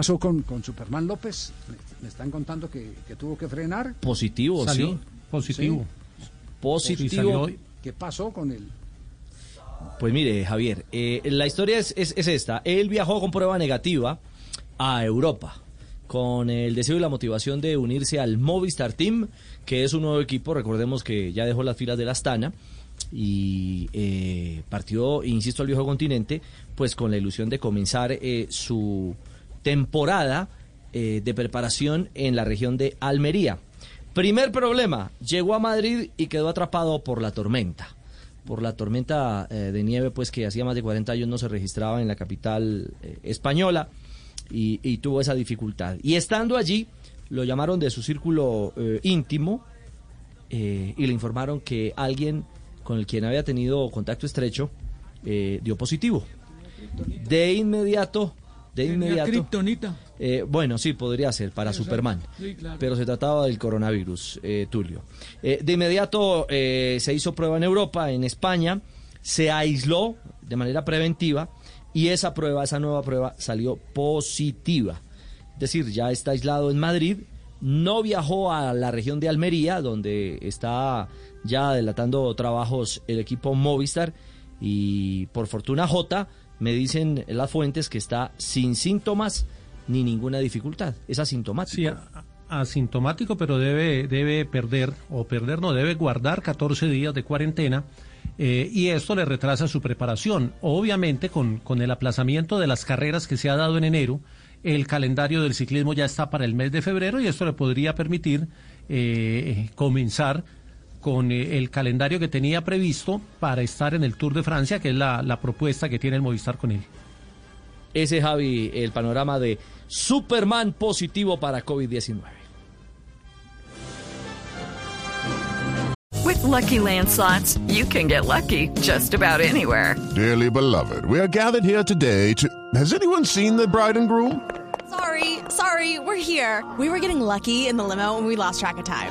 Pasó con, con Superman López? Me, me están contando que, que, tuvo que frenar. Positivo, Salió sí. positivo. Positivo. Salió. ¿Qué pasó con él? Pues mire, Javier, eh, la historia es, es, es esta. Él viajó con prueba negativa a Europa con el deseo y la motivación de unirse al Movistar Team, que es un nuevo equipo, recordemos que ya dejó las filas de la Astana y eh, partió, insisto, al viejo continente, pues con la ilusión de comenzar eh, su temporada eh, de preparación en la región de Almería. Primer problema, llegó a Madrid y quedó atrapado por la tormenta. Por la tormenta eh, de nieve, pues que hacía más de 40 años no se registraba en la capital eh, española y, y, tuvo esa dificultad. Y estando allí, lo llamaron de su círculo íntimo y le informaron que alguien con el quien había tenido contacto estrecho dio positivo. De inmediato, de inmediato. Eh, bueno, sí, podría ser para Superman, sí, claro. pero se trataba del coronavirus, eh, Tulio. de inmediato se hizo prueba en Europa, en España, se aisló de manera preventiva y esa prueba, esa nueva prueba salió positiva. Es decir, ya está aislado en Madrid, no viajó a la región de Almería, donde está ya delatando trabajos el equipo Movistar y por fortuna J me dicen las fuentes que está sin síntomas ni ninguna dificultad, es asintomático. Sí, asintomático, pero debe, debe perder, o perder no, debe guardar 14 días de cuarentena eh, y esto le retrasa su preparación. Obviamente con, con el aplazamiento de las carreras que se ha dado en enero, el calendario del ciclismo ya está para el mes de febrero y esto le podría permitir eh, comenzar con eh, el calendario que tenía previsto para estar en el Tour de Francia, que es la, la propuesta que tiene el Movistar con él. Ese Javi, el panorama de Superman positivo para COVID-19. With lucky landslots, you can get lucky just about anywhere. Dearly beloved, we are gathered here today to. Has anyone seen the bride and groom? Sorry, sorry, we're here. We were getting lucky in the limo and we lost track of time.